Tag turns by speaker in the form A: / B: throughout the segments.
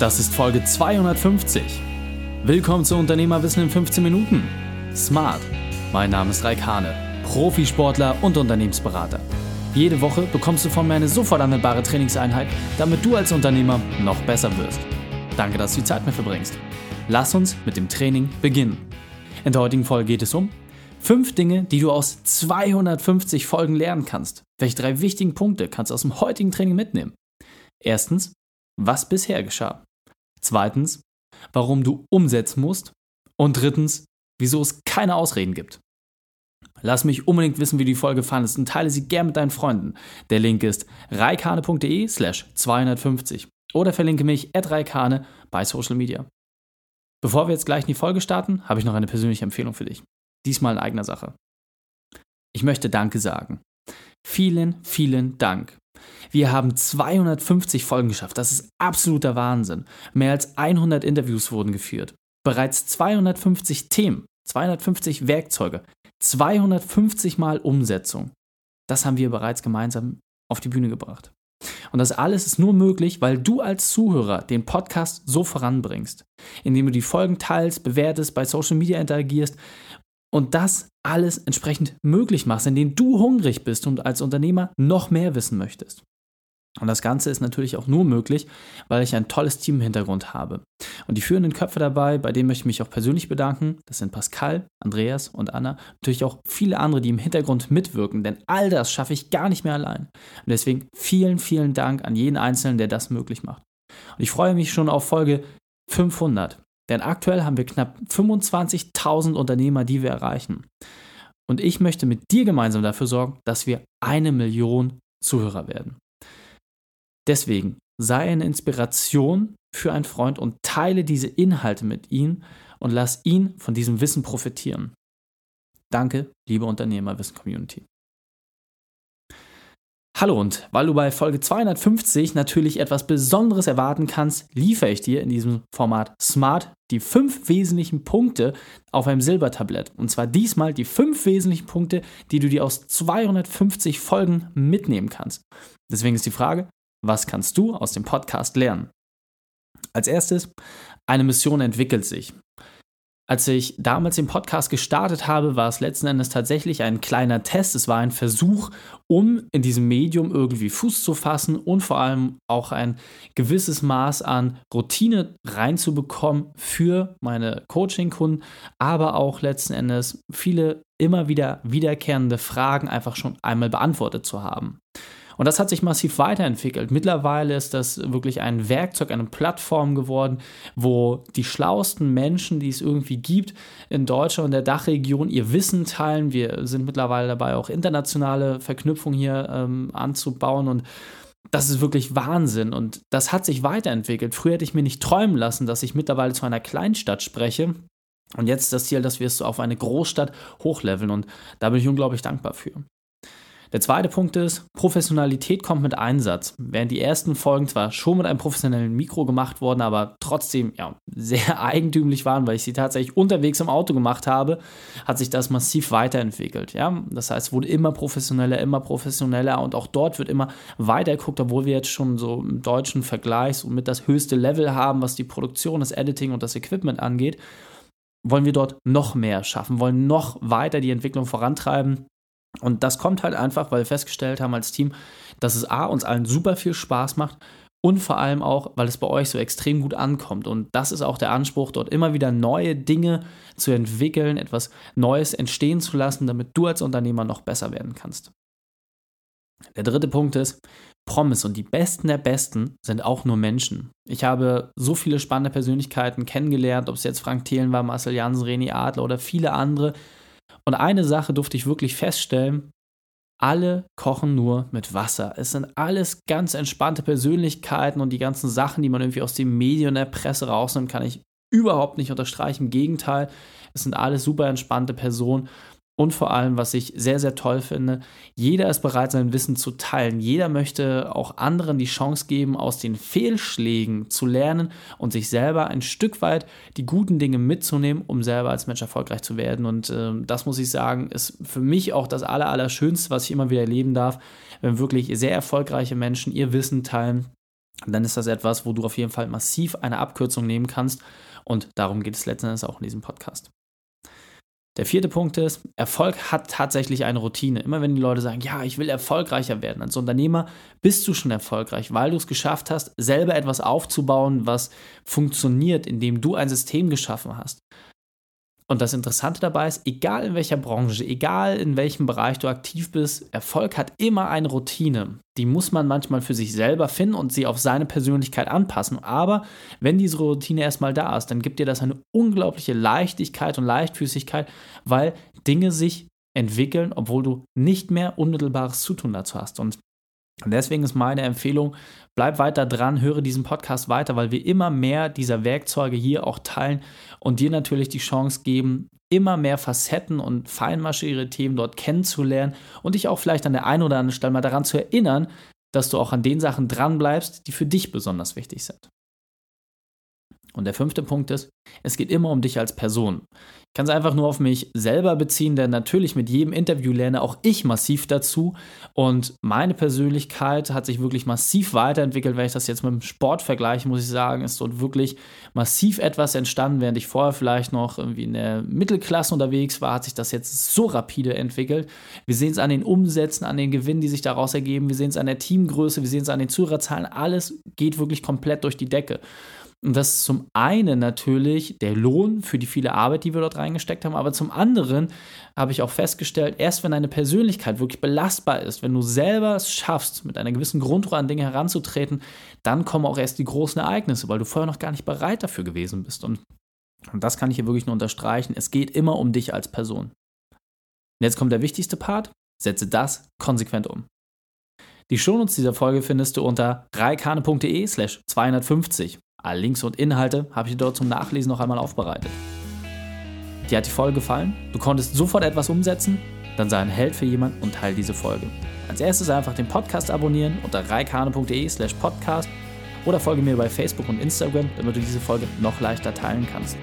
A: Das ist Folge 250. Willkommen zu Unternehmerwissen in 15 Minuten. Smart. Mein Name ist Raik Hane, Profisportler und Unternehmensberater. Jede Woche bekommst du von mir eine sofort anwendbare Trainingseinheit, damit du als Unternehmer noch besser wirst. Danke, dass du die Zeit mit verbringst. Lass uns mit dem Training beginnen. In der heutigen Folge geht es um fünf Dinge, die du aus 250 Folgen lernen kannst. Welche drei wichtigen Punkte kannst du aus dem heutigen Training mitnehmen? Erstens, was bisher geschah. Zweitens, warum du umsetzen musst. Und drittens, wieso es keine Ausreden gibt. Lass mich unbedingt wissen, wie die Folge fandest und teile sie gern mit deinen Freunden. Der Link ist reikane.de slash 250 oder verlinke mich at reikane bei Social Media. Bevor wir jetzt gleich in die Folge starten, habe ich noch eine persönliche Empfehlung für dich. Diesmal in eigener Sache. Ich möchte Danke sagen. Vielen, vielen Dank. Wir haben 250 Folgen geschafft. Das ist absoluter Wahnsinn. Mehr als 100 Interviews wurden geführt. Bereits 250 Themen, 250 Werkzeuge, 250 Mal Umsetzung. Das haben wir bereits gemeinsam auf die Bühne gebracht. Und das alles ist nur möglich, weil du als Zuhörer den Podcast so voranbringst, indem du die Folgen teilst, bewertest, bei Social Media interagierst und das alles entsprechend möglich machst, indem du hungrig bist und als Unternehmer noch mehr wissen möchtest. Und das Ganze ist natürlich auch nur möglich, weil ich ein tolles Team im Hintergrund habe. Und die führenden Köpfe dabei, bei denen möchte ich mich auch persönlich bedanken, das sind Pascal, Andreas und Anna. Natürlich auch viele andere, die im Hintergrund mitwirken, denn all das schaffe ich gar nicht mehr allein. Und deswegen vielen, vielen Dank an jeden Einzelnen, der das möglich macht. Und ich freue mich schon auf Folge 500. Denn aktuell haben wir knapp 25.000 Unternehmer, die wir erreichen. Und ich möchte mit dir gemeinsam dafür sorgen, dass wir eine Million Zuhörer werden. Deswegen sei eine Inspiration für einen Freund und teile diese Inhalte mit ihm und lass ihn von diesem Wissen profitieren. Danke, liebe Unternehmerwissen-Community. Hallo und weil du bei Folge 250 natürlich etwas Besonderes erwarten kannst, liefere ich dir in diesem Format Smart die fünf wesentlichen Punkte auf einem Silbertablett. Und zwar diesmal die fünf wesentlichen Punkte, die du dir aus 250 Folgen mitnehmen kannst. Deswegen ist die Frage, was kannst du aus dem Podcast lernen? Als erstes, eine Mission entwickelt sich. Als ich damals den Podcast gestartet habe, war es letzten Endes tatsächlich ein kleiner Test. Es war ein Versuch, um in diesem Medium irgendwie Fuß zu fassen und vor allem auch ein gewisses Maß an Routine reinzubekommen für meine Coaching-Kunden, aber auch letzten Endes viele immer wieder wiederkehrende Fragen einfach schon einmal beantwortet zu haben. Und das hat sich massiv weiterentwickelt. Mittlerweile ist das wirklich ein Werkzeug, eine Plattform geworden, wo die schlauesten Menschen, die es irgendwie gibt, in Deutschland und der Dachregion ihr Wissen teilen. Wir sind mittlerweile dabei, auch internationale Verknüpfungen hier ähm, anzubauen und das ist wirklich Wahnsinn und das hat sich weiterentwickelt. Früher hätte ich mir nicht träumen lassen, dass ich mittlerweile zu einer Kleinstadt spreche. Und jetzt ist das Ziel, dass wir es so auf eine Großstadt hochleveln und da bin ich unglaublich dankbar für. Der zweite Punkt ist, Professionalität kommt mit Einsatz. Während die ersten Folgen zwar schon mit einem professionellen Mikro gemacht wurden, aber trotzdem ja, sehr eigentümlich waren, weil ich sie tatsächlich unterwegs im Auto gemacht habe, hat sich das massiv weiterentwickelt. Ja? Das heißt, es wurde immer professioneller, immer professioneller und auch dort wird immer weiter geguckt, obwohl wir jetzt schon so im deutschen Vergleich so mit das höchste Level haben, was die Produktion, das Editing und das Equipment angeht wollen wir dort noch mehr schaffen, wollen noch weiter die Entwicklung vorantreiben und das kommt halt einfach, weil wir festgestellt haben als Team, dass es A, uns allen super viel Spaß macht und vor allem auch, weil es bei euch so extrem gut ankommt. Und das ist auch der Anspruch, dort immer wieder neue Dinge zu entwickeln, etwas Neues entstehen zu lassen, damit du als Unternehmer noch besser werden kannst. Der dritte Punkt ist, Promise und die Besten der Besten sind auch nur Menschen. Ich habe so viele spannende Persönlichkeiten kennengelernt, ob es jetzt Frank Thelen war, Marcel Jansen, Reni Adler oder viele andere, und eine Sache durfte ich wirklich feststellen, alle kochen nur mit Wasser. Es sind alles ganz entspannte Persönlichkeiten und die ganzen Sachen, die man irgendwie aus den Medien und der Presse rausnimmt, kann ich überhaupt nicht unterstreichen. Im Gegenteil, es sind alles super entspannte Personen und vor allem, was ich sehr, sehr toll finde, jeder ist bereit, sein Wissen zu teilen. Jeder möchte auch anderen die Chance geben, aus den Fehlschlägen zu lernen und sich selber ein Stück weit die guten Dinge mitzunehmen, um selber als Mensch erfolgreich zu werden. Und äh, das muss ich sagen, ist für mich auch das Allerallerschönste, was ich immer wieder erleben darf, wenn wirklich sehr erfolgreiche Menschen ihr Wissen teilen dann ist das etwas, wo du auf jeden Fall massiv eine Abkürzung nehmen kannst. Und darum geht es letzten Endes auch in diesem Podcast. Der vierte Punkt ist, Erfolg hat tatsächlich eine Routine. Immer wenn die Leute sagen, ja, ich will erfolgreicher werden, als Unternehmer bist du schon erfolgreich, weil du es geschafft hast, selber etwas aufzubauen, was funktioniert, indem du ein System geschaffen hast. Und das Interessante dabei ist, egal in welcher Branche, egal in welchem Bereich du aktiv bist, Erfolg hat immer eine Routine. Die muss man manchmal für sich selber finden und sie auf seine Persönlichkeit anpassen. Aber wenn diese Routine erstmal da ist, dann gibt dir das eine unglaubliche Leichtigkeit und Leichtfüßigkeit, weil Dinge sich entwickeln, obwohl du nicht mehr unmittelbares Zutun dazu hast. Und und deswegen ist meine Empfehlung, bleib weiter dran, höre diesen Podcast weiter, weil wir immer mehr dieser Werkzeuge hier auch teilen und dir natürlich die Chance geben, immer mehr Facetten und feinmaschige Themen dort kennenzulernen und dich auch vielleicht an der einen oder anderen Stelle mal daran zu erinnern, dass du auch an den Sachen dranbleibst, die für dich besonders wichtig sind. Und der fünfte Punkt ist, es geht immer um dich als Person. Ich kann es einfach nur auf mich selber beziehen, denn natürlich mit jedem Interview lerne auch ich massiv dazu. Und meine Persönlichkeit hat sich wirklich massiv weiterentwickelt. Wenn ich das jetzt mit dem Sport vergleiche, muss ich sagen, ist dort wirklich massiv etwas entstanden. Während ich vorher vielleicht noch irgendwie in der Mittelklasse unterwegs war, hat sich das jetzt so rapide entwickelt. Wir sehen es an den Umsätzen, an den Gewinnen, die sich daraus ergeben. Wir sehen es an der Teamgröße, wir sehen es an den Zuhörerzahlen. Alles geht wirklich komplett durch die Decke. Und das ist zum einen natürlich der Lohn für die viele Arbeit, die wir dort reingesteckt haben, aber zum anderen habe ich auch festgestellt, erst wenn deine Persönlichkeit wirklich belastbar ist, wenn du selber es schaffst, mit einer gewissen Grundruhe an Dinge heranzutreten, dann kommen auch erst die großen Ereignisse, weil du vorher noch gar nicht bereit dafür gewesen bist. Und, und das kann ich hier wirklich nur unterstreichen. Es geht immer um dich als Person. Und jetzt kommt der wichtigste Part. Setze das konsequent um. Die Shownotes dieser Folge findest du unter reikane.de slash 250. Alle Links und Inhalte habe ich dir dort zum Nachlesen noch einmal aufbereitet. Dir hat die Folge gefallen? Du konntest sofort etwas umsetzen? Dann sei ein Held für jemanden und teile diese Folge. Als erstes einfach den Podcast abonnieren unter reikane.de slash podcast oder folge mir bei Facebook und Instagram, damit du diese Folge noch leichter teilen kannst.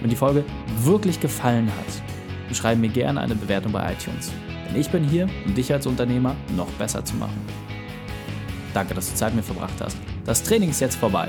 A: Wenn die Folge wirklich gefallen hat, schreibe mir gerne eine Bewertung bei iTunes. Denn ich bin hier, um dich als Unternehmer noch besser zu machen. Danke, dass du Zeit mit mir verbracht hast. Das Training ist jetzt vorbei.